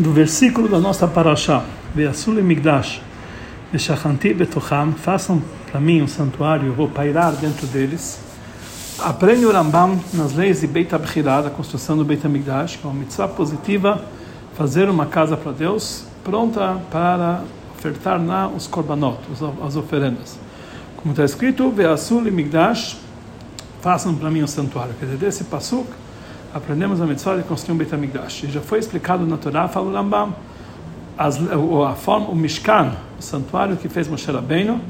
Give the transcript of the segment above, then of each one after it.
do versículo da nossa paraxá, Ve'asul Migdash, Ve'shachanti betocham, façam para mim um santuário, eu vou pairar dentro deles. Aprende o Rambam nas leis de Beit Abchirá, da construção do Beit Amigdash, que é uma mitzvah positiva, fazer uma casa para Deus, pronta para ofertar na os korbanot, as oferendas. Como está escrito, Ve'asul Migdash, façam para mim um santuário. Quer dizer, desse pasuk, aprendemos a mitzvah de construir um Beit HaMikdash. Já foi explicado na Torá, fala o Rambam, as, a forma, o Mishkan, o santuário que fez Moshe Rabbeinu,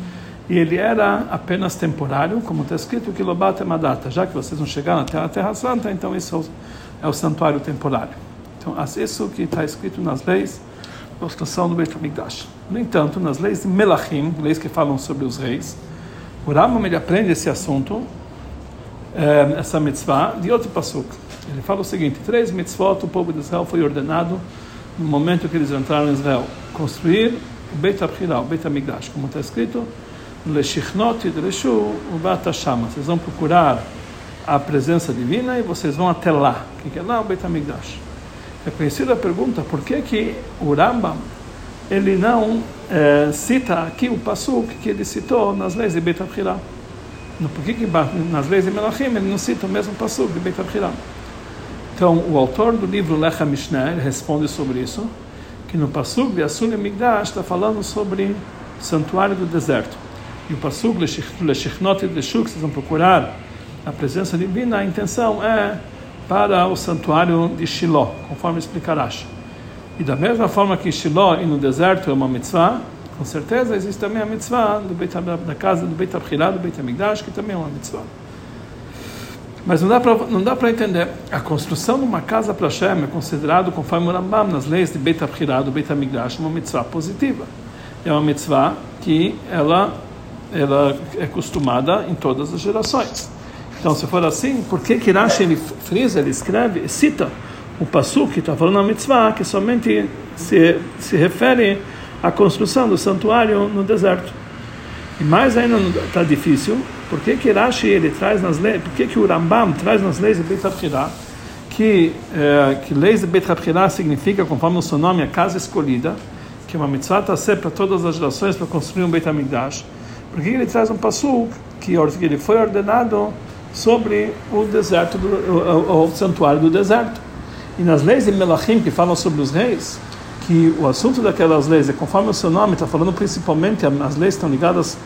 e ele era apenas temporário, como está escrito, que Lobat Madata, já que vocês não chegaram até a Terra Santa, então isso é o, é santuário temporário. Então, isso que está escrito nas leis, a construção do Beit HaMikdash. No entanto, nas leis de Melachim, leis que falam sobre os reis, o Rambam ele aprende esse assunto, eh, essa mitzvah, de outro pasuk. Ele fala o seguinte: três mitzvot o povo de Israel foi ordenado no momento que eles entraram em Israel: construir o Beit HaBchirah, o Beit HaMikdash, como está escrito, Leshichnot Yidreshu Ubat Hashama. Vocês vão procurar a presença divina e vocês vão até lá. O que é lá? O Beit HaMikdash. É conhecida a pergunta: por que que o Rambam ele não é, cita aqui o pasuk que ele citou nas leis de Beit HaBchirah? Por que, que nas leis de Melachim ele não cita o mesmo pasuk de Beit HaBchirah? Então, o autor do livro Lecha Mishnah responde sobre isso, que no Pasuk de Asul Migdash está falando sobre o santuário do deserto. E o Pasuk Leshichnot de Shuk, vocês vão procurar a presença divina, a intenção é para o santuário de Shiloh, conforme explica Rashi. E da mesma forma que Shiloh e no deserto é uma mitzvah, com certeza existe também a mitzvah do Beit, da casa do Beit Abchirah, do Beit Amigdash, que também é uma mitzvah. Mas não dá para não dá para entender. A construção de uma casa para Hashem é considerado, conforme o Rambam, nas leis de Beit HaBchirah, do Beit HaMikdash, uma mitzvah positiva. É uma mitzvah que ela, ela é costumada em todas as gerações. Então, se for assim, por que que Rashi ele frisa, ele escreve, cita o Passuk que está falando a mitzvah, que somente se, se refere à construção do santuário no deserto? E mais ainda está difícil, por que Rashi ele traz nas leis, por que o Rambam traz nas leis de Beit HaBchirah que, é, que leis de Beit HaBchirah significa, conforme o seu nome, a casa escolhida, que é uma mitzvah tá ser para todas as gerações para construir um Beit HaMikdash. Por que ele traz um pasuk que ele foi ordenado sobre o deserto, do, o, o, santuário do deserto? E nas leis de Melachim que falam sobre os reis, que o assunto daquelas leis é conforme o seu nome, está falando principalmente, as leis estão ligadas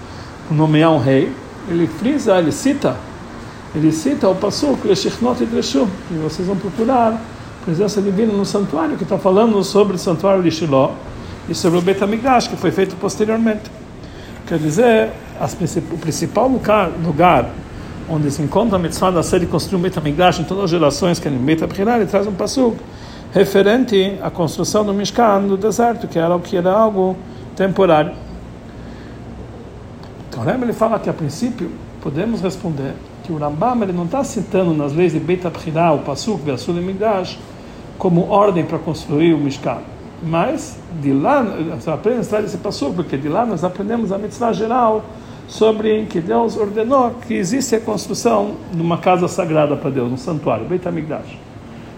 a nomear um rei, ele frisa, ele cita, ele cita o Passuk, Leshichnot e Dreshu, e vocês vão procurar presença divina no santuário, que está falando sobre o santuário de Shiloh e sobre o Betamigdash, que foi feito posteriormente. Quer dizer, as, o principal lugar, lugar onde se encontra a mitzvah da série construir um Betamigdash em todas as gerações, que é em Betamigdash, ele traz um Passuk referente à construção do Mishkan no deserto, que era, que era algo temporário. Então, lembra, ele fala que a princípio podemos responder que o Rambam ele não está citando nas leis de Beit Abchirah, o Pasuk, Beasul e Migdash, como ordem para construir o Mishkan. Mas de lá, nós aprendemos esse Pasuk, porque de lá nós aprendemos a mitzvah geral sobre que Deus ordenou que existe a construção de uma casa sagrada para Deus, um santuário, Beit HaMikdash.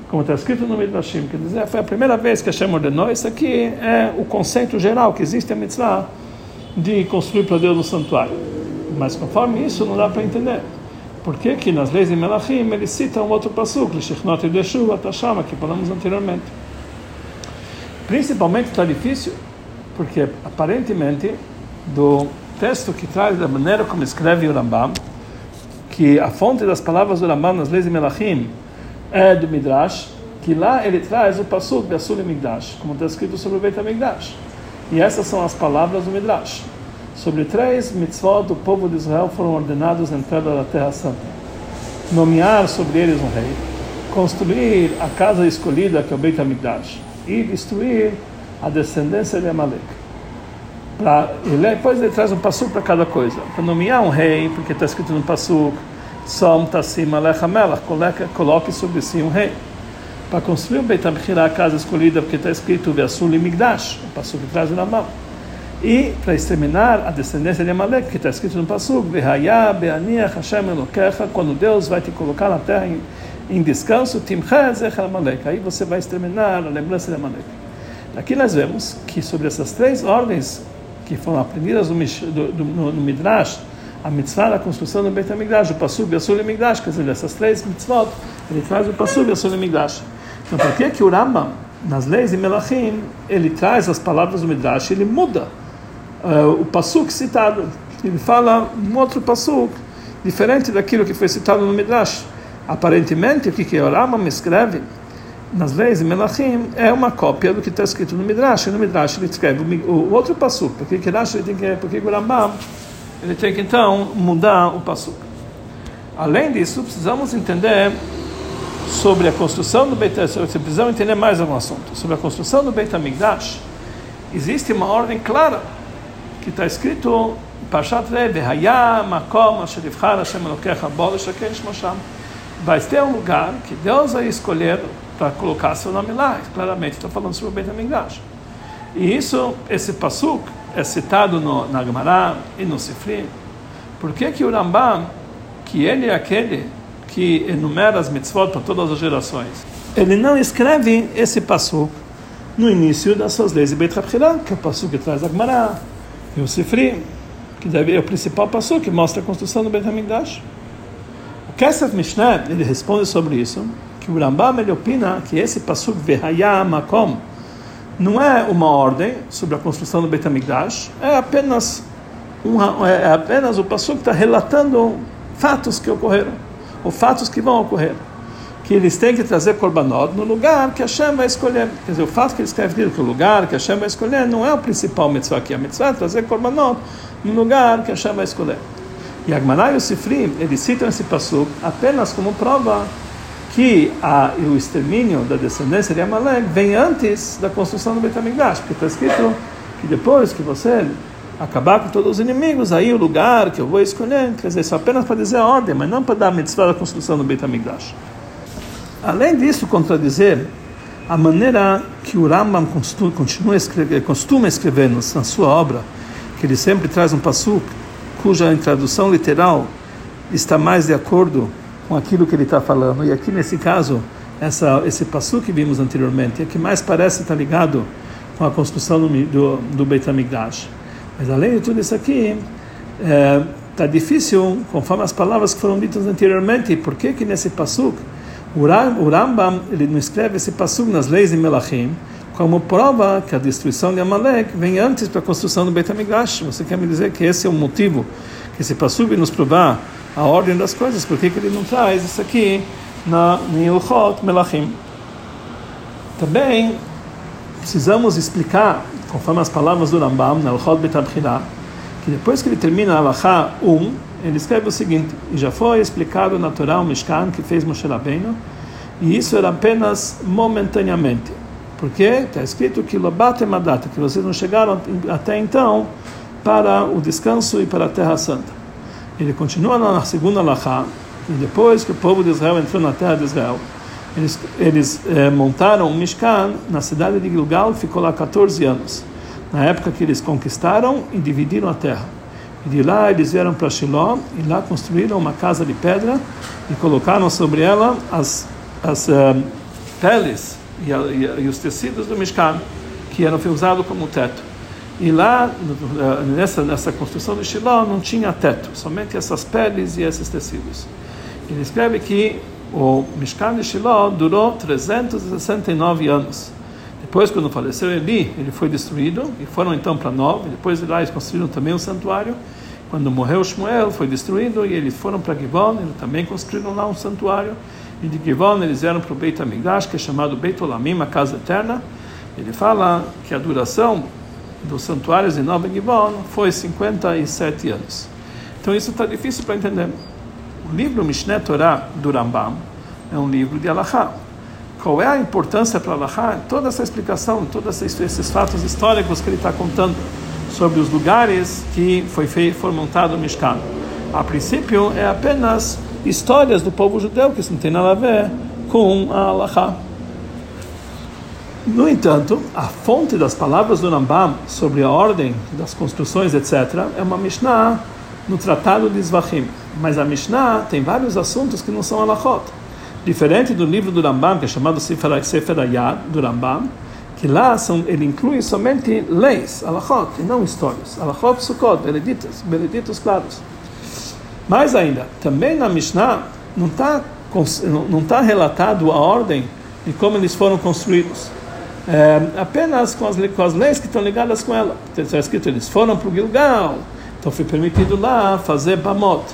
Como está escrito no Midrashim, quer dizer, foi a primeira vez que Hashem ordenou, isso aqui é o conceito geral que existe a mitzvah de construir para Deus o santuário. Mas conforme isso não dá para entender. Por que que nas leis de Melachim ele cita um outro pasuk, Lishichnot Yedeshu Atashama, que falamos anteriormente. Principalmente está difícil, porque aparentemente do texto que traz da maneira como escreve o Rambam, que a fonte das palavras do Rambam nas leis de Melachim é do Midrash, que lá ele traz o pasuk de Asur Migdash, como está escrito sobre o Beit HaMikdash. E essas são as palavras do Midrash. Sobre três mitzvot do povo de Israel foram ordenados a entrada da Terra Santa: nomear sobre eles um rei, construir a casa escolhida, que é o Beit HaMikdash, e destruir a descendência de Amalek. Pra, ele, depois ele traz um passo para cada coisa. Para nomear um rei, porque está escrito no passo, Som Tassim Alech Hamelach, coloque sobre si um rei para construir o Beit a casa escolhida, porque está escrito Ve'asul Migdash, o passo que traz na mão. E para exterminar a descendência de Amalek, que está escrito no Passuk, Ve'haya be'aniach Hashem Elokecha, quando Deus vai te colocar na terra em, em descanso, Timcha Zech Amalek, aí você vai exterminar a lembrança de Amalek. Aqui nós vemos que sobre essas três ordens que foram aprendidas no, no, no Midrash, a mitzvah da construção do Beit HaMikdash, o Pasub e o Migdash, quer dizer, dessas três mitzvot, ele traz o Pasub e o Migdash. Então, por que que o Rambam, nas leis de Melachim, ele traz as palavras do Midrash, ele muda uh, o Pasuk citado, ele fala um outro Pasuk, diferente daquilo que foi citado no Midrash. Aparentemente, o que, que o Rambam escreve nas leis de Melachim é uma cópia do que está escrito no Midrash. no Midrash ele escreve o, o outro Pasuk. Porque que que, porque o Rambam ele tem que então mudar o Pasuk. Além disso, precisamos entender sobre a construção do Beit precisamos entender mais algum assunto. Sobre a construção do Beit HaMikdash, existe uma ordem clara que está escrito Parshat Rebbe, Hayah Makom Elokecha. Vai ter um lugar que Deus vai escolher para colocar seu nome lá. Claramente está falando sobre o Beit HaMikdash. E isso, esse pasuk é citado no, na Gemara e no Sifri. Por que que o Rambam, que ele é aquele que enumera as mitzvot para todas as gerações, ele não escreve esse pasuk no início das suas leis de Beit HaBchirah, que é o pasuk que traz a Gemara, e o Sifri, que deve é o principal passo que mostra a construção do Beit HaMikdash. O Kesef Mishnah, ele responde sobre isso, que o Rambam ele opina que esse pasuk Vehaya Makom não é uma ordem sobre a construção do Beit HaMikdash, é apenas um, é apenas o que está relatando fatos que ocorreram, ou fatos que vão ocorrer que eles têm que trazer korbanot no lugar que Hashem vai escolher. Quer dizer, o fato que ele escreve que o lugar que Hashem vai escolher não é o principal mitzvah aqui. A mitzvah é trazer korbanot no lugar que Hashem vai escolher. E Agmaná e o Sifri, eles citam esse passo apenas como prova que a, o extermínio da descendência de Amalek vem antes da construção do Beit porque está escrito que depois que você acabar com todos os inimigos, aí o lugar que eu vou escolher, quer dizer, isso apenas para dizer a ordem, mas não para dar a mitzvah da construção do Beit. Além disso, contradizer a maneira que o Rambam continua escrever, costuma escrever na sua obra, que ele sempre traz um passo cuja tradução literal está mais de acordo com aquilo que ele está falando. E aqui nesse caso, essa, esse passo que vimos anteriormente, é que mais parece estar ligado com a construção do, do, do Beit HaMikdash. Mas além de tudo isso aqui, está é, tá difícil, conforme as palavras que foram ditas anteriormente, por que que nesse passo o Rambam ele não escreve esse passo nas leis de Melachim como prova que a destruição de Amalek vem antes da construção do Beit HaMikdash. Você quer me dizer que esse é o motivo que esse passo vem nos provar a ordem das coisas? Por que, que ele não traz isso aqui na Ilchot Melachim? Também precisamos explicar, conforme as palavras do Rambam, na Ilchot Beit que depois que ele termina a Alachá 1, ele escreve o seguinte: e já foi explicado na Torá o Mishkan que fez Moshe Rabbeinu, e isso era apenas momentaneamente. Porque está escrito que Lobat Madata, que vocês não chegaram até então para o descanso e para a Terra Santa. Ele continua na segunda Lachá, e depois que o povo de Israel entrou na terra de Israel, eles, eles eh, montaram um Mishkan na cidade de Gilgal, ficou lá 14 anos, na época que eles conquistaram e dividiram a terra. E de lá eles vieram para Shiló e lá construíram uma casa de pedra e colocaram sobre ela as, as uh, peles e, a, e, e, os tecidos do Mishkan, que eram usados como teto. E lá, nessa, nessa construção de Shiló, não tinha teto, somente essas peles e esses tecidos. Ele escreve que o Mishkan de Shiló durou 369 anos. Depois, quando faleceu Eli, ele foi destruído e foram então para Nov. Depois de lá eles construíram também um santuário. Quando morreu Shmuel, foi destruído e eles foram para Givon. Eles também construíram lá um santuário. E de Givon eles vieram para o Beit Amigash, que é chamado Beit Olamim, a casa eterna. Ele fala que a duração dos santuários de Nova Givon foi 57 anos. Então isso está difícil para entender. O livro Mishneh Torah do Rambam é um livro de Alahá qual é a importância para Allah, toda essa explicação, todos esses, fatos históricos que ele está contando sobre os lugares que foi feito, foi montado o Mishkan. A princípio, é apenas histórias do povo judeu, que isso não tem nada a ver com a Allah. No entanto, a fonte das palavras do Rambam sobre a ordem das construções, etc., é uma Mishnah no Tratado de Zvachim. Mas a Mishnah tem vários assuntos que não são alachot. Diferente do livro do Rambam, que é chamado Sefer Ayad, do Rambam, que lá são, ele inclui somente leis, alachot, e não histórias. Alachot, sukkot, beneditos, beneditos claros. Mais ainda, também na Mishnah não está não está relatado a ordem de como eles foram construídos. É, apenas com as, com as leis que estão ligadas com ela. Está escrito, eles foram para o Gilgal, então foi permitido lá fazer bamot,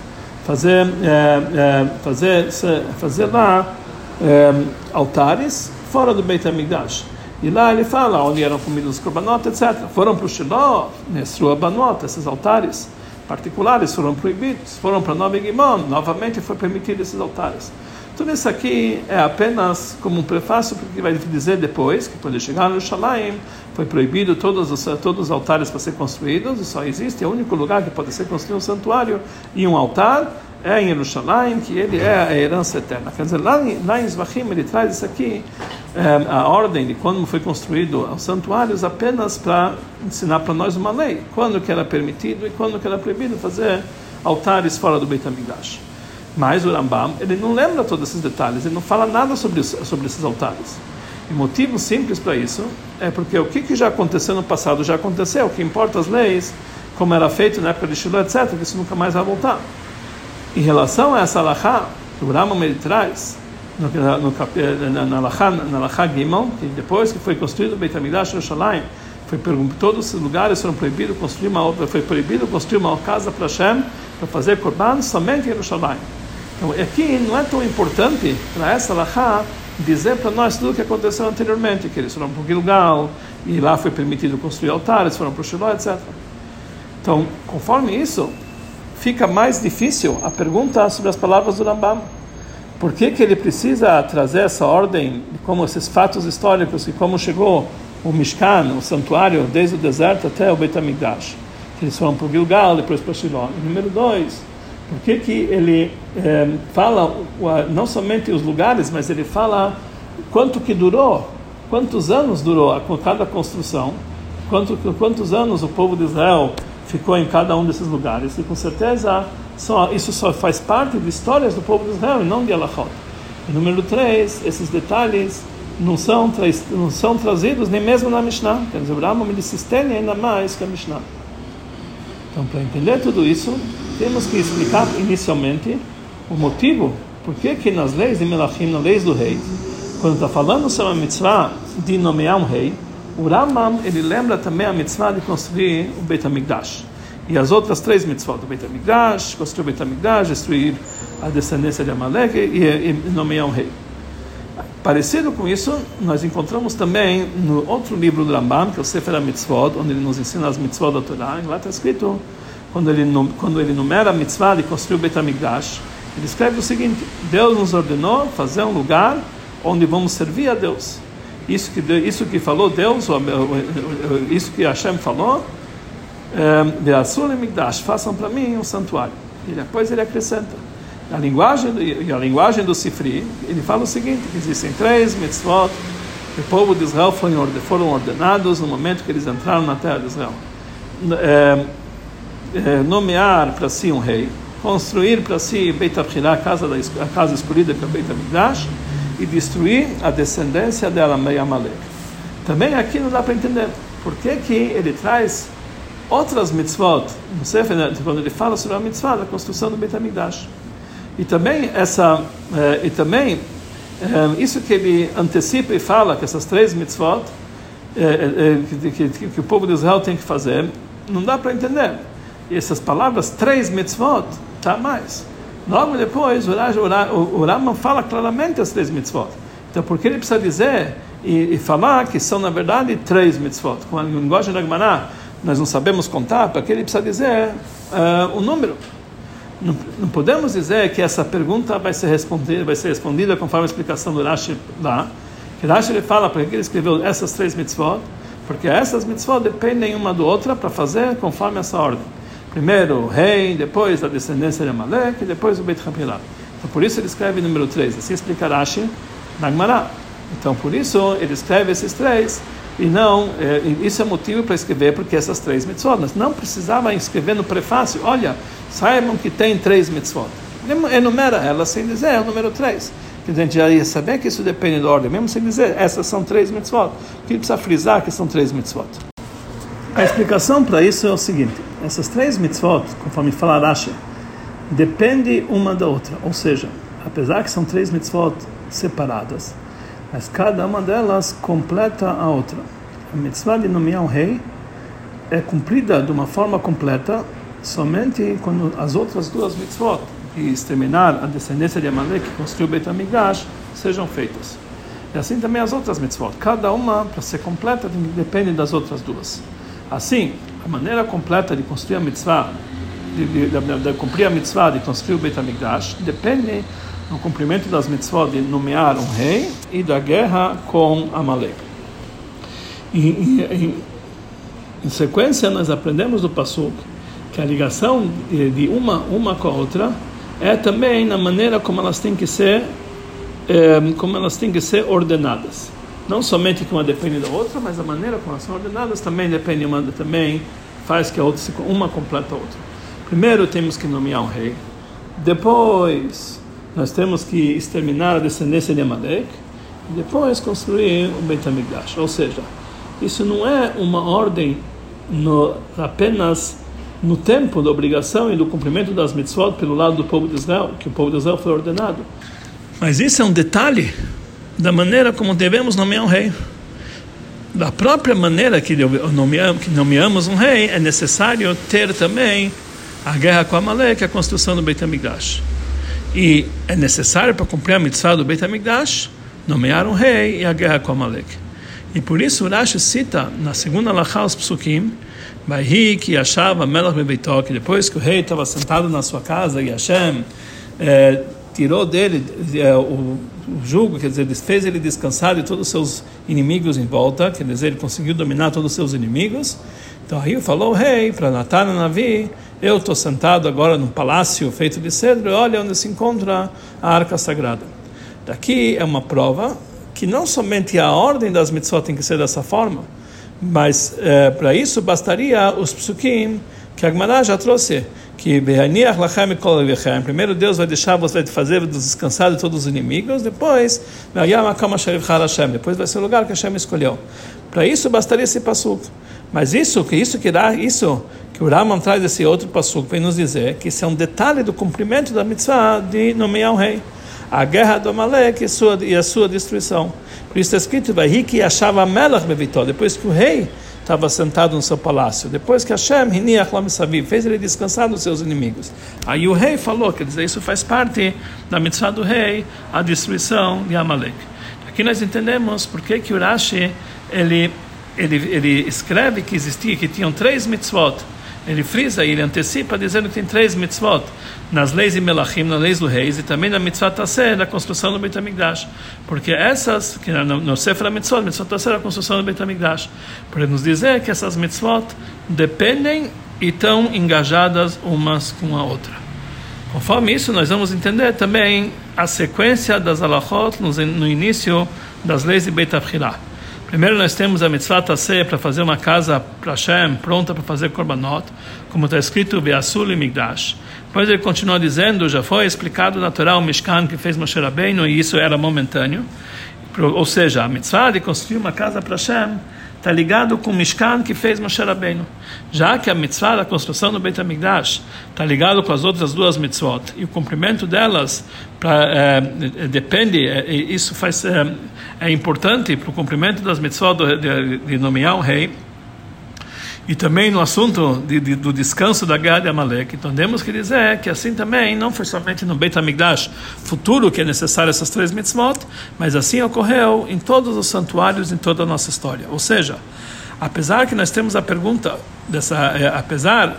fazer, é, é, fazer, fazer lá é, altares fora do Beit HaMikdash. E lá ele fala onde eram comidos os korbanot, etc. Foram para o Shiloh, Nesrua Banot, esses altares particulares foram proibidos. Foram para Nove Gimon, novamente foi permitido esses altares. Tudo isso aqui é apenas como um prefácio, porque vai dizer depois que quando chegar no Jerusalém foi proibido todos os, todos os altares para ser construídos, e só existe, é o único lugar que pode ser construído um santuário e um altar, é em Jerusalém, que ele é a herança eterna. Quer dizer, lá, lá em Zvachim ele traz isso aqui, é, a ordem de quando foi construído os santuários, apenas para ensinar para nós uma lei, quando que era permitido e quando que era proibido fazer altares fora do Beit HaMikdash. Mas o Rambam, ele não lembra todos esses detalhes, ele não fala nada sobre, sobre esses altares. E motivo simples para isso é porque o que, que já aconteceu no passado já aconteceu, o que importa as leis, como era feito na época de Shiloh, etc., que isso nunca mais vai voltar. Em relação a essa alahá, o Rambam ele traz, no, no, na, na, alahá, na Gimel, que depois que foi construído o Beit HaMikdash Yerushalayim, foi todos os lugares foram proibidos construir uma foi proibido construir uma casa para Hashem para fazer korban somente em Yerushalayim. Então aqui não é tão importante para essa alahá dizer para nós tudo o que aconteceu anteriormente, que eles foram para o Gilgal e lá foi permitido construir altares, foram para o Shiloh, etc. Então, conforme isso, fica mais difícil a pergunta sobre as palavras do Rambam. Por que, que ele precisa trazer essa ordem, como esses fatos históricos, e como chegou o Mishkan, o santuário, desde o deserto até o Beit HaMikdash? Eles foram para o Gilgal, depois para o Shiloh. E número dois, por que, que ele é, fala não somente os lugares, mas ele fala quanto que durou, quantos anos durou cada construção, quanto, quantos anos o povo de Israel ficou em cada um desses lugares. E com certeza só, isso só faz parte de histórias do povo de Israel e não de Alachot. Número 3, esses detalhes não são, não são trazidos nem mesmo na Mishnah. Quer dizer, o Rambam ele se estende ainda mais que a Mishnah. Então, para entender tudo isso, temos que explicar inicialmente o motivo por que que nas leis de Melachim, nas leis do rei, quando está falando sobre a mitzvah de nomear um rei, o Rambam, ele lembra também a mitzvah de construir o Beit HaMikdash. E as outras três mitzvot do Beit HaMikdash, construir o Beit HaMikdash, destruir a descendência de Amalek e, e, nomear um rei. Parecido com isso, nós encontramos também no outro livro do Rambam, que é o Sefer HaMitzvot, onde ele nos ensina as mitzvot da Torá, e lá está escrito, quando ele, quando ele numera a mitzvah de construir o Beit ele escreve o seguinte, Deus nos ordenou fazer um lugar onde vamos servir a Deus isso que isso que falou Deus, isso que Hashem falou, de eh, Asur e Migdash, façam para mim um santuário. E depois ele acrescenta. A linguagem, e a linguagem do Sifri, ele fala o seguinte: existem três mitzvot que o povo de Israel foram ordenados no momento que eles entraram na terra de Israel. É, nomear para si um rei, construir para si Beit a casa, da, a casa escolhida que é Beit HaMikdash, e destruir a descendência dela, Amalek. Também aqui não dá para entender por que, que ele traz outras mitzvot, no Sefer, quando ele fala sobre a mitzvah da construção do Beit HaMikdash. E também, essa, eh, e também eh, isso que ele antecipa e fala, que essas três mitzvot eh, que, que, que, o povo de Israel tem que fazer, não dá para entender. Essas palavras, três mitzvot, tá mais. Logo depois, o Rambam fala claramente as três mitzvot. Então, por que ele precisa dizer e, e falar que são, na verdade, três mitzvot? Com a linguagem da Gemara, nós não sabemos contar, para que ele precisa dizer uh, o número. Não, não, podemos dizer que essa pergunta vai ser respondida, vai ser respondida conforme a explicação do Rashi lá. Que Rashi ele fala para que ele escreveu essas três mitzvot, porque essas mitzvot dependem uma da outra para fazer conforme essa ordem. Primeiro o rei, depois a descendência de Amalek, e depois o Beit Hamilah. Então por isso ele escreve número 3. Assim explica Rashi na Gemara. Então por isso ele escreve esses três. E não, é, isso é motivo para escrever, porque essas três mitzvot. Mas não precisava escrever no prefácio, olha, saibam que tem três mitzvot. Enumera elas sem dizer é o número três. que a gente já ia saber que isso depende da ordem, mesmo sem dizer essas são três mitzvot. O que precisa frisar que são três mitzvot. A explicação para isso é o seguinte: essas três mitzvot, conforme fala Rashi, depende uma da outra. Ou seja, apesar que são três mitzvot separadas, mas cada uma delas completa a outra. A mitzvah de nomear um rei é cumprida de uma forma completa somente quando as outras duas mitzvot, de exterminar a descendência de Amalek que construiu Beit HaMikdash, sejam feitas. E assim também as outras mitzvot. Cada uma, para ser completa, depende das outras duas. Assim, a maneira completa de construir a mitzvah, de, de, de, de cumprir a mitzvah de construir o Beit HaMikdash, depende do cumprimento das mitzvot de nomear um rei e da guerra com Amalek. Em, em sequência, nós aprendemos do Passuk que a ligação de uma, uma com a outra é também na maneira como elas têm que ser é, como elas têm que ser ordenadas não somente que uma depende da outra mas a maneira como elas são ordenadas também depende uma também faz que a outra uma completa a outra. Primeiro temos que nomear um rei. Depois nós temos que exterminar a descendência de Amalek. E depois construir o Beit HaMikdash. Ou seja isso não é uma ordem no, apenas no tempo da obrigação e do cumprimento das mitzvot pelo lado do povo de Israel, que o povo de Israel foi ordenado. Mas isso é um detalhe da maneira como devemos nomear um rei. Da própria maneira que nomeamos, que nomeamos um rei, é necessário ter também a guerra com Amalek, a construção do Beit HaMikdash. E é necessário para cumprir a mitzvah do Beit HaMikdash, nomear um rei e a guerra com Amalek. E por isso Rashi cita na segunda Lachá os Psukim, Vai que achava Melach Bebeitó, que depois que o rei estava sentado na sua casa e Hashem é, tirou dele o, o jugo, quer dizer, fez ele descansar de todos os seus inimigos em volta, quer dizer, ele conseguiu dominar todos os seus inimigos. Então aí falou o rei para Natan Navi, eu estou sentado agora num palácio feito de cedro, olha onde se encontra a arca sagrada. Daqui é uma prova que não somente a ordem das mitzvot tem que ser dessa forma, mas é, para isso bastaria os psukim que a Gemara já trouxe, que primeiro Deus vai deixar você fazer descansar de todos os inimigos, depois depois vai ser o lugar que Hashem escolheu. Para isso bastaria esse pasuk. Mas isso que isso que dá isso que o Raman traz esse outro pasuk vem nos dizer que isso é um detalhe do cumprimento da mitzvah de nomear um rei a guerra do Amalek e, sua, e a sua destruição. Por isso está escrito, Bevitó, depois que o rei estava sentado no seu palácio, depois que Hashem fez ele descansar dos seus inimigos. Aí o rei falou, quer dizer, isso faz parte da mitzvah do rei, a destruição de Amalek. Aqui nós entendemos por que que Urashi ele, ele, ele escreve que existia, que tinham três mitzvot, ele frisa, ele antecipa dizendo que tem três mitzvot nas leis de Melachim, nas leis do reis e também na mitzvah Tasser, da construção do Beit HaMikdash. Porque essas, que no, no Sefer HaMitzvot, mitzvah Tasser, a construção do Beit HaMikdash. Para nos dizer que essas mitzvot dependem e estão engajadas umas com a outra. Conforme isso, nós vamos entender também a sequência das alachot no início das leis de Beit HaBchirah. Primeiro nós temos a mitzvah tasseh para fazer uma casa para Hashem, pronta para fazer korbanot, como está escrito Beasul e Migdash. Depois ele continua dizendo, já foi explicado natural o Mishkan que fez Moshe Rabbeinu e isso era momentâneo. Ou seja, a mitzvah de construir uma casa para Hashem está ligado com o Mishkan que fez Moshe Rabbeinu. Já que a mitzvah da construção do Beit HaMikdash está ligado com as outras duas mitzvot e o cumprimento delas pra, é, depende, é, isso faz, é, é importante para o cumprimento das mitzvot de, de, de nomear um rei e também no assunto de, de, do descanso da guerra de Amalek. Temos que dizer que assim também não foi somente no Beit HaMikdash futuro que é necessário essas três mitzvot, mas assim ocorreu em todos os santuários em toda a nossa história. Ou seja, apesar que nós temos a pergunta dessa, é, apesar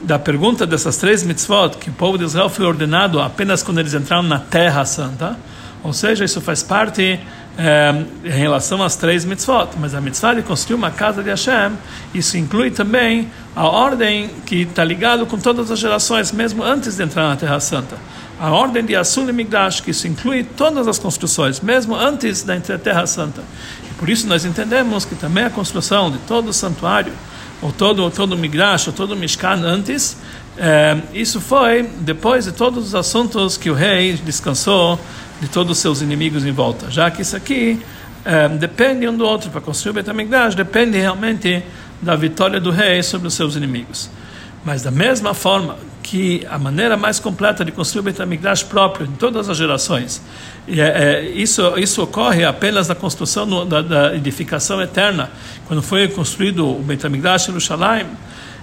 da pergunta dessas três mitzvot que o povo de Israel foi ordenado apenas quando eles entraram na Terra Santa, ou seja, isso faz parte é, em relação às três mitzvot, mas a mitzvah de construir uma casa de Hashem, isso inclui também a ordem que está ligado com todas as gerações, mesmo antes de entrar na Terra Santa. A ordem de Asul e Migdash, que isso inclui todas as construções, mesmo antes da Terra Santa. E por isso nós entendemos que também a construção de todo o santuário, ou todo, todo o Migdash, ou todo Mishkan antes, é, isso foi depois de todos os assuntos que o rei descansou de todos os seus inimigos em volta, já que isso aqui é, depende um do outro para construir o Beit HaMikdash, depende realmente da vitória do rei sobre os seus inimigos. Mas da mesma forma que a maneira mais completa de construir o Beit HaMikdash próprio em todas as gerações, e é, é, isso, isso ocorre apenas na construção no, da, da, edificação eterna, quando foi construído o Beit HaMikdash em Jerusalém,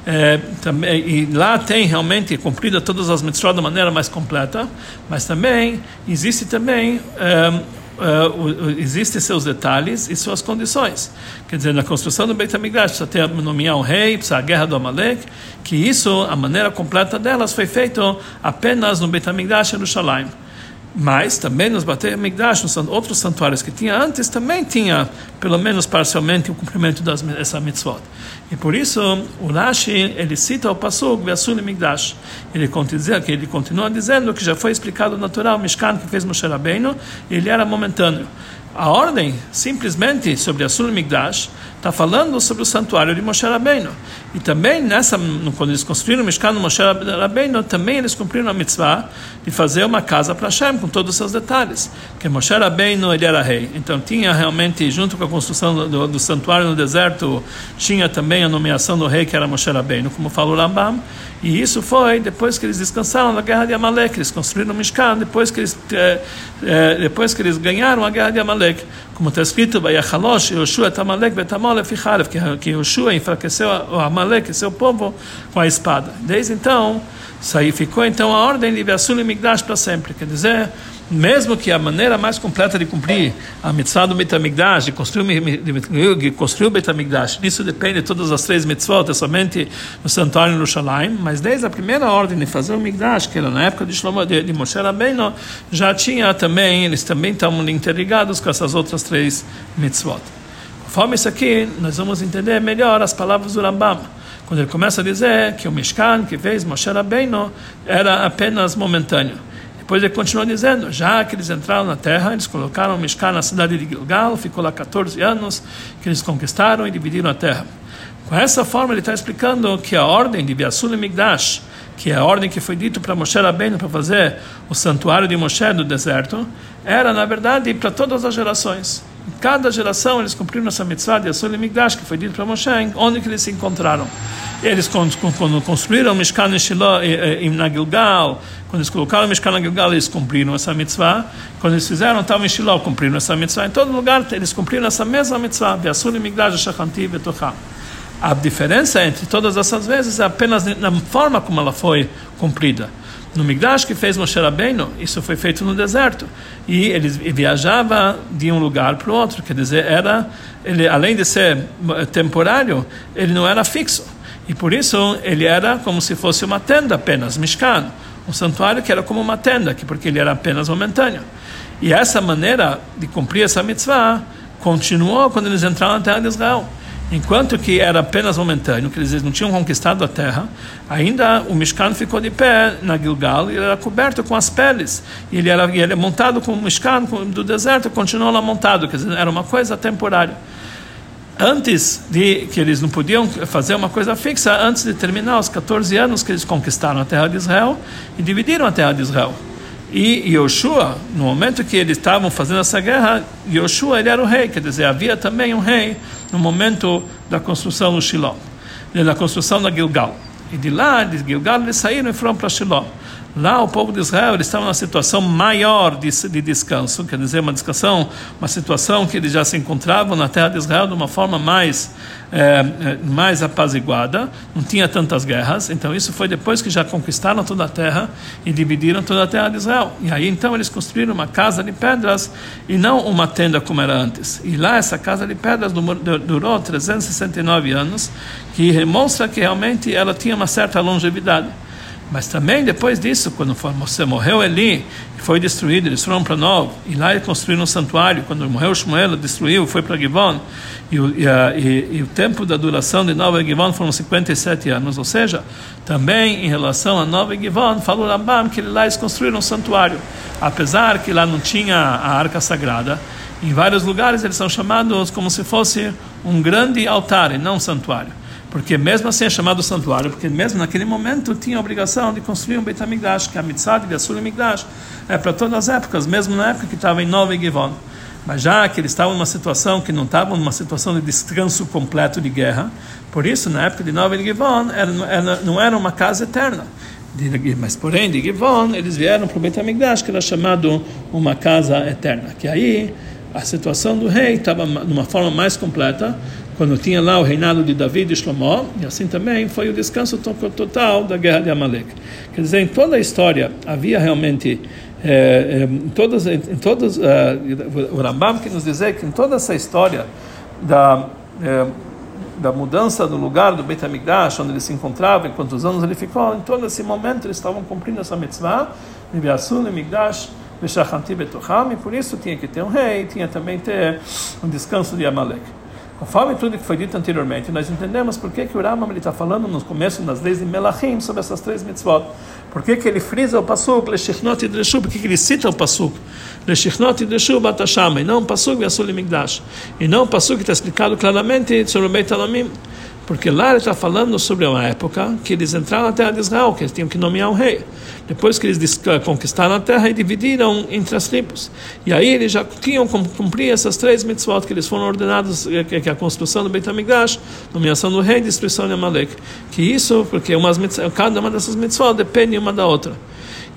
é, também, e lá tem realmente cumprida todas as mitzvot da maneira mais completa, mas também existe também é, uh, existem seus detalhes e suas condições. Quer dizer, na construção do Beit HaMikdash precisa ter, nomear um rei, precisa a guerra do Amalek, que isso, a maneira completa delas, foi feito apenas no Beit HaMikdash Jerusalém. Mas também nos Batei Migdash, nos outros santuários que tinha antes, também tinha, pelo menos parcialmente, o cumprimento dessa mitzvot. E por isso, o Rashi, ele cita o Pasuk, Vesul Migdash. Ele, ele continua dizendo que já foi explicado natural, Mishkan, que fez Moshe Rabbeinu, ele era momentâneo. A ordem, simplesmente, sobre a Sul Migdash, está falando sobre o santuário de Moshe Rabbeinu. E também, nessa, quando eles construíram o Mishkan no Moshe Rabbeinu, também eles cumpriram a mitzvah de fazer uma casa para Hashem, com todos os seus detalhes. Que Moshe Rabbeinu, ele era rei. Então, tinha realmente, junto com a construção do, do santuário no deserto, tinha também a nomeação do rei, que era Moshe Rabbeinu, como falou Rambam. E isso foi depois que eles descansaram na guerra de Amalek, eles construíram o Mishkan, depois que eles, eh, eh, depois que eles ganharam a guerra de Amalek. Como está escrito, Vayachalosh, Yoshua et Amalek betamol ficharef, que Yoshua enfraqueceu o Amalek, seu povo, com a espada. Desde então, aí ficou então a ordem de Vasul e Migdash para sempre. Quer dizer, mesmo que a maneira mais completa de cumprir a mitzvah do Betamigdash, de construir, de construir o Betamigdash, isso depende de todas as três mitzvot, é somente no santuário no Shalim, mas desde a primeira ordem de fazer o Migdash, que era na época de, Shlomo, de, de Moshe Rabbeinu, já tinha também, eles também estavam interligados com essas outras três mitzvot. Conforme isso aqui, nós vamos entender melhor as palavras do Rambam quando ele começa a dizer que o Mishkan que fez Moshe Rabbeinu era apenas momentâneo. Depois ele continua dizendo, já que eles entraram na terra, eles colocaram Mishkan na cidade de Gilgal, ficou lá 14 anos, que eles conquistaram e dividiram a terra. Com essa forma ele está explicando que a ordem de Biasul e Migdash, que é a ordem que foi dito para Moshe Rabbeinu para fazer o santuário de Moshe do deserto, era na verdade para todas as gerações. Em cada geração eles cumpriram essa mitzvah de e Migdash, que foi dito para Moshe, onde que eles se encontraram. Eles, quando construíram Mishkan na Gilgal, quando eles colocaram Mishkan na Gilgal, eles cumpriram essa mitzvah. Quando eles fizeram Tal Shiloh, cumpriram essa mitzvah. Em todo lugar, eles cumpriram essa mesma mitzvah. Ve'asur Migdash Shachanti Betocham. A diferença entre todas essas vezes é apenas na forma como ela foi cumprida. No Migdash que fez Moshe Rabbeinu, isso foi feito no deserto. E ele viajava de um lugar para o outro, quer dizer, era, ele, além de ser temporário, ele não era fixo. E por isso ele era como se fosse uma tenda apenas, Mishkan, um santuário que era como uma tenda, que porque ele era apenas momentâneo. E essa maneira de cumprir essa mitzvah continuou quando eles entraram na terra de Israel. Enquanto que era apenas momentâneo, que eles não tinham conquistado a terra, ainda o Mishkan ficou de pé na Gilgal e era coberto com as peles. E ele era, ele era montado com o Mishkan do deserto, continuou lá montado, quer dizer, era uma coisa temporária antes de que eles não podiam fazer uma coisa fixa, antes de terminar os 14 anos que eles conquistaram a terra de Israel e dividiram a terra de Israel. E Yoshua, no momento que eles estavam fazendo essa guerra, Yoshua ele era o rei, quer dizer, havia também um rei no momento da construção do Shiloh, da construção da Gilgal. E de lá, de Gilgal, eles saíram e foram para Shiloh. Lá o povo de Israel eles estavam numa situação maior de, de descanso, quer dizer, uma descansão, uma situação que eles já se encontravam na terra de Israel de uma forma mais é, mais apaziguada, não tinha tantas guerras. Então isso foi depois que já conquistaram toda a terra e dividiram toda a terra de Israel. E aí então eles construíram uma casa de pedras e não uma tenda como era antes. E lá essa casa de pedras durou 369 anos, que demonstra que realmente ela tinha uma certa longevidade. Mas também depois disso, quando você morreu Eli, foi destruído, eles foram para Novo, e lá eles construíram um santuário. Quando morreu Shmuel, destruiu, foi para Givon, e, e, e, e, o tempo da duração de Nova Givon foram 57 anos. Ou seja, também em relação a Nova Givon, falou Rambam que lá eles construíram um santuário. Apesar que lá não tinha a arca sagrada, em vários lugares eles são chamados como se fosse um grande altar e não um santuário porque mesmo assim é chamado santuário, porque mesmo naquele momento tinha a obrigação de construir um Beit HaMikdash, que é a mitzvah de Mikdash, é para todas as épocas, mesmo na época que estava em Nova Givon. Mas já que eles estavam numa situação que não estavam numa situação de descanso completo de guerra, por isso, na época de Nova Givon, era, era, não era uma casa eterna. Mas, porém, de Givon, eles vieram para o Beit HaMikdash, que era chamado uma casa eterna. Que aí a situação do rei estava de uma forma mais completa, quando tinha lá o reinado de Davi e Shlomo, e assim também foi o descanso total da guerra de Amalek. Quer dizer, em toda a história havia realmente é, em todas, em todas, uh, o Rambam que nos diz que em toda essa história da é, da mudança do lugar do Beit HaMikdash, onde ele se encontrava, e quantos anos ele ficou, em todo esse momento eles estavam cumprindo essa mitzvah, Migdash, e por isso tinha que ter um rei, tinha também ter um descanso de Amalek. Conforme tudo que foi dito anteriormente, nós entendemos por que, que o Rambam está falando no começo das leis de Melachim sobre essas três mitzvot. Por que, que ele frisa o Pasuk, Leshichnot e Dreshu? Por que, que ele cita o Pasuk? Leshichnot e Dreshu Batashama, e não o Pasuk Yasul Migdash. E não o Pasuk que está explicado claramente sobre o Beit Alamim. Porque lá ele está falando sobre uma época que eles entraram na terra de Israel, que eles tinham que nomear um rei. Depois que eles conquistaram a terra e dividiram entre as tribos. E aí eles já tinham que cumprir essas três mitzvot que eles foram ordenados, eh, que é a construção do Beit HaMikdash, nomeação do rei e destruição de Amalek. Que isso, porque umas mitzvot, cada uma dessas mitzvot depende uma da outra.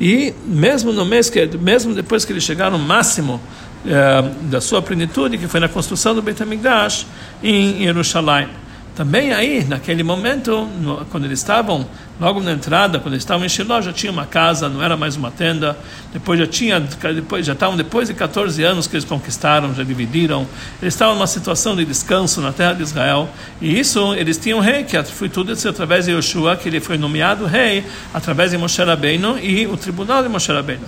E mesmo no mês que, mesmo depois que eles chegaram no máximo eh, da sua plenitude, que foi na construção do Beit HaMikdash em Jerusalém. Também aí, naquele momento, no, quando eles estavam logo na entrada, quando eles estavam em Shiloh, já tinha uma casa, não era mais uma tenda. Depois já tinha, depois já estavam depois de 14 anos que eles conquistaram, já dividiram. Eles estavam numa situação de descanso na terra de Israel. E isso, eles tinham um rei que foi tudo isso através de Yoshua, que ele foi nomeado rei através de Moshe Rabbeinu e o tribunal de Moshe Rabbeinu.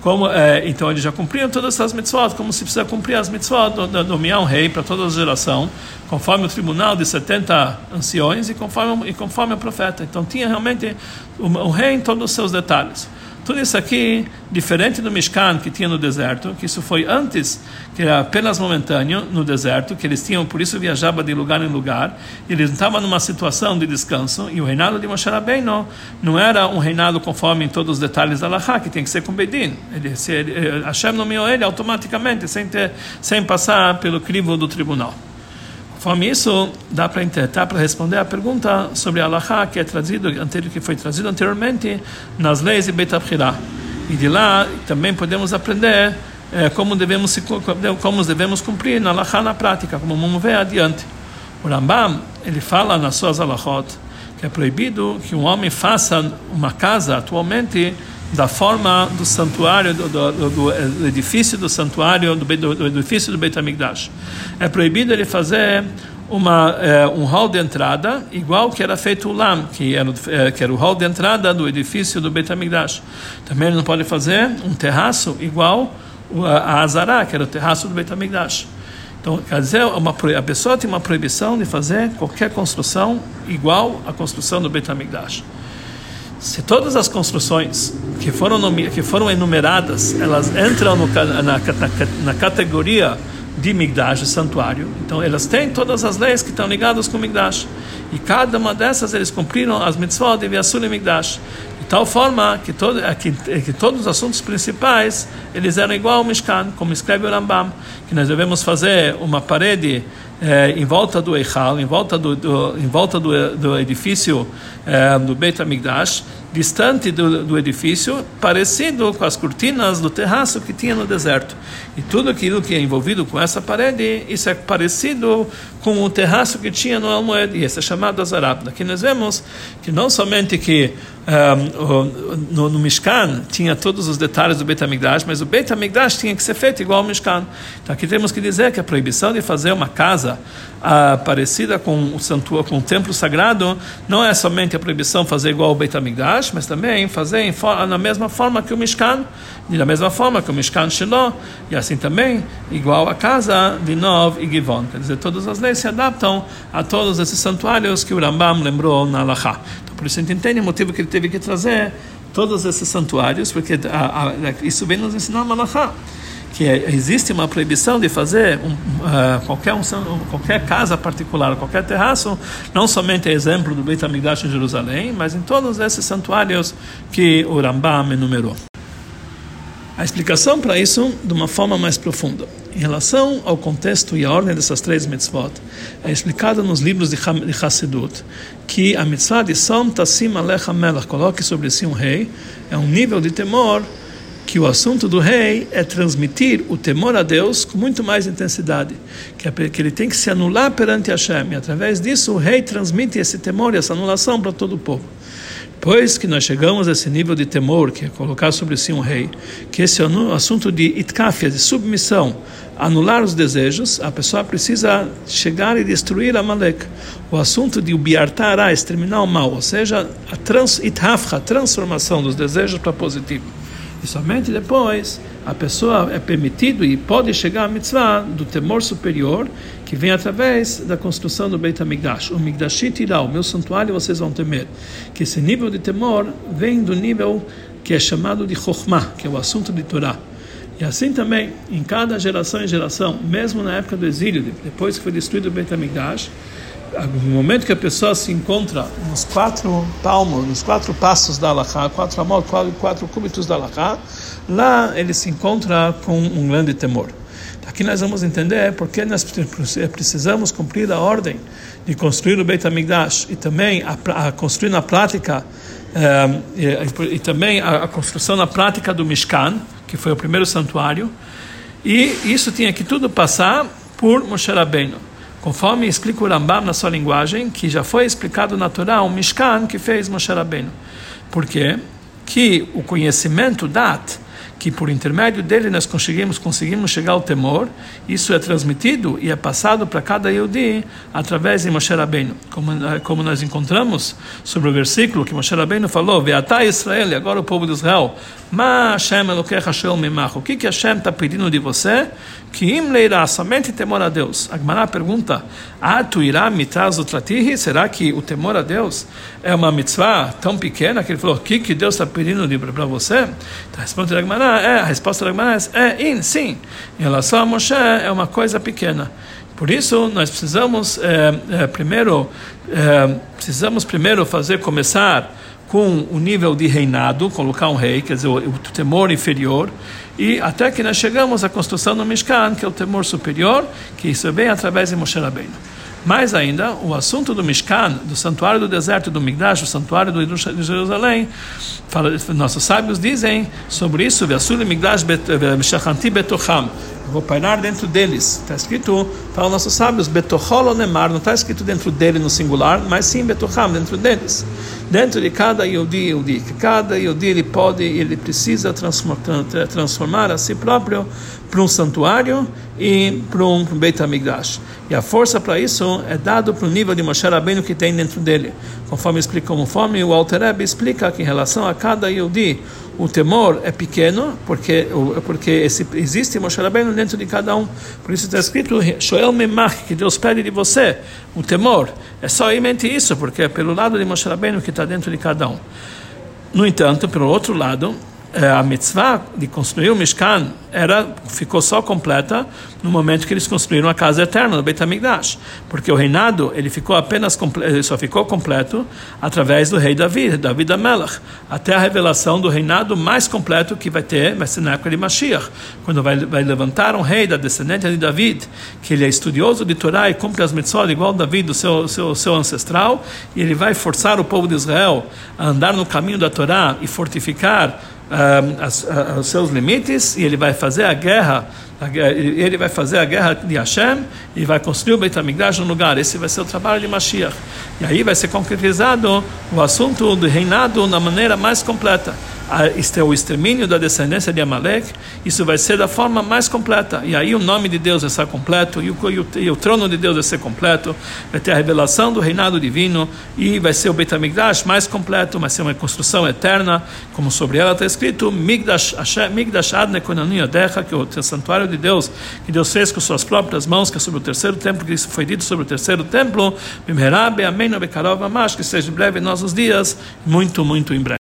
Como, é, então eles já cumpriram todas essas mitzvot, como se precisa cumprir as mitzvot, nomear um rei para toda a geração, conforme o tribunal de 70 anciões e conforme, e conforme o profeta. Então tinha realmente o rei em todos os seus detalhes. Tudo isso aqui, diferente do Mishkan que tinha no deserto, que isso foi antes, que era apenas momentâneo no deserto, que eles tinham, por isso viajava de lugar em lugar, eles estavam numa situação de descanso, e o reinado de Moshe Rabbeinu não era um reinado conforme em todos os detalhes da Laha, que tem que ser com Bedin. Ele, se, ele, Hashem nomeou ele automaticamente, sem, ter, sem passar pelo crivo do tribunal. Conforme isso, dá para tentar para responder a pergunta sobre Allahá que é trazido, que foi trazido anteriormente nas leis de Beit E de lá também podemos aprender é, como devemos como devemos cumprir na Allahá na prática, como vamos ver adiante. O Rambam ele fala nas suas Allahot que é proibido que um homem faça uma casa atualmente da forma do santuário, do, do, do, do edifício do santuário, do, do, edifício do Beit HaMikdash. É proibido ele fazer uma, é, um hall de entrada, igual que era feito o Lam, que era, é, que era o hall de entrada do edifício do Beit HaMikdash. Também ele não pode fazer um terraço igual a Azará, que era o terraço do Beit HaMikdash. Então, quer dizer, uma, a pessoa tem uma proibição de fazer qualquer construção igual à construção do Beit HaMikdash se todas as construções que foram, que foram enumeradas, elas entram no, na, na, na, categoria de Migdash, santuário, então elas têm todas as leis que estão ligadas com Migdash. E cada uma dessas eles cumpriram as mitzvot de Vyassul e Migdash. De tal forma que, todo, que, que todos os assuntos principais eles eram igual ao Mishkan, como escreve o Rambam, que nós devemos fazer uma parede é, em volta do Eichal, em volta do, do em volta do, do edifício é, do Beit HaMikdash, distante do, do, edifício, parecido com as cortinas do terraço que tinha no deserto. E tudo aquilo que é envolvido com essa parede, isso é parecido com o terraço que tinha no Almoed, e esse é chamado Azarab. Aqui nós vemos que não somente que um, no, no, Mishkan tinha todos os detalhes do Beit HaMikdash, mas o Beit HaMikdash tinha que ser feito igual ao Mishkan. Então aqui temos que dizer que a proibição de fazer uma casa uh, parecida com o santuário, com o templo sagrado, não é somente a proibição de fazer igual ao Beit HaMikdash, mas também fazer em, na mesma forma que o Mishkan, e da mesma forma que o Mishkan Shiloh, e assim também igual a casa de Nov e Givon. Quer dizer, todas as leis se adaptam a todos esses santuários que o Rambam lembrou na Lacha. Por isso a gente entende o motivo que ele teve que trazer todos esses santuários, porque a, a, isso vem nos ensinar a Malachá, que existe uma proibição de fazer um, uh, qualquer, um, qualquer casa particular, qualquer terraço, não somente exemplo do Beit HaMikdash em Jerusalém, mas em todos esses santuários que o Rambam enumerou. A explicação para isso de uma forma mais profunda. Em relação ao contexto e à ordem dessas três mitzvot, é explicado nos livros de Hassidut que a mitzvah de Som Tassim Alecha Melech, coloque sobre si um rei, é um nível de temor que o assunto do rei é transmitir o temor a Deus com muito mais intensidade, que, é, que ele tem que se anular perante Hashem, e através disso o rei transmite esse temor e essa anulação para todo o povo. Depois que nós chegamos a esse nível de temor, que é colocar sobre si um rei, que esse assunto de itkafia, de submissão, anular os desejos, a pessoa precisa chegar e destruir a Malek. O assunto de ubiartará, exterminar o mal, ou seja, a trans, itafra, transformação dos desejos para positivo. E somente depois a pessoa é permitido e pode chegar à mitzvah do temor superior, que vem através da construção do Beit HaMikdash. O Mikdashit irá, o meu santuário vocês vão temer. Que esse nível de temor vem do nível que é chamado de Chokhmah, que é o assunto de Torá. E assim também, em cada geração e geração, mesmo na época do exílio, depois que foi destruído o Beit HaMikdash, no momento que a pessoa se encontra nos quatro palmos, nos quatro passos da Alaha, quatro amor, quatro, quatro cúbitos da Alaha, lá ele se encontra com um grande temor. Aqui nós vamos entender porque nós precisamos cumprir a ordem de construir o Beit HaMikdash e também a, a construir na prática eh, e, e, também a, a, construção na prática do Mishkan, que foi o primeiro santuário, e isso tinha que tudo passar por Moshe Rabbeinu. Conforme explica o Rambam na sua linguagem, que já foi explicado na Torá, um Mishkan que fez Moshe Rabbeinu. Por quê? Que o conhecimento dat, que por intermédio dele nós conseguimos conseguimos chegar ao temor, isso é transmitido e é passado para cada Yehudi através de Moshe Rabbeinu. Como, eh, como nós encontramos sobre o versículo que Moshe Rabbeinu falou, Veatá Israel, agora o povo de Israel, Ma Hashem Elokecha Shel Memach, o que que Hashem está pedindo de você? Que im leirá, somente temor a Deus. Agmará pergunta, Ah, irá mitraz utratihi? Será que o temor a Deus é uma mitzvah tão pequena que ele falou, o que que Deus está pedindo para você? Então, responde Agmará, é, a resposta da é, é, in, sim. Em relação a Moshe, é uma coisa pequena. Por isso, nós precisamos é, é, primeiro é, precisamos primeiro fazer começar com o nível de reinado, colocar um rei, quer dizer, o, o temor inferior, e até que nós chegamos à construção do Mishkan, que é o temor superior, que isso vem através de Moshe Rabbeinu. Mais ainda, o assunto do Mishkan, do santuário do deserto do Migdash, o santuário de Jerusalém, fala, nossos sábios dizem sobre isso, Vesul Migdash Shachanti Betocham, vou pairar dentro deles. Está escrito, para nossos sábios, Betochol Nemar, não está escrito dentro dele no singular, mas sim Betocham, dentro deles dentro de cada Yodi Yodi, que cada Yodi ele pode, ele precisa transformar, transformar a si próprio para um santuário e para um Beit HaMikdash. E a força para isso é dado para o nível de Moshe Rabbeinu que tem dentro dele. Conforme explica, conforme o Alter Rebbe explica que em relação a cada Yodi, o temor é pequeno, porque, porque esse, existe Moshe Rabbeinu dentro de cada um. Por isso está escrito, Shoel Memach, que Deus pede de você, o temor. É somente isso, porque é pelo lado de Moshe Rabbeinu que está dentro de cada um. No entanto, pelo outro lado, a mitzvah de construir o Mishkan era, ficou só completa no momento que eles construíram a casa eterna, no Beit HaMikdash. Porque o reinado, ele ficou apenas ele só ficou completo através do rei Davi, Davi da Melach, até a revelação do reinado mais completo que vai ter, vai ser na época de Mashiach, quando vai, vai levantar um rei da descendente de David, que ele é estudioso de Torá e cumpre as mitzvot igual Davi do seu, seu, seu ancestral, e ele vai forçar o povo de Israel a andar no caminho da Torá e fortificar os seus limites e ele vai fazer a guerra ele vai fazer a guerra de Hashem e vai construir o Beit HaMikdash no lugar. Esse vai ser o trabalho de Mashiach. E aí vai ser concretizado o assunto do reinado na maneira mais completa é o extermínio da descendência de Amalek, isso vai ser da forma mais completa. E aí o nome de Deus vai ser completo, e o, e o, e o trono de Deus vai ser completo, vai ter a revelação do reinado divino, e vai ser o Beit HaMikdash mais completo, vai ser uma construção eterna, como sobre ela está escrito, Migdash, Migdash Adne Decha, que é o santuário de Deus, que Deus fez com suas próprias mãos, que é sobre o terceiro templo, que isso foi dito sobre o terceiro templo, que seja breve em nossos dias, muito, muito em breve.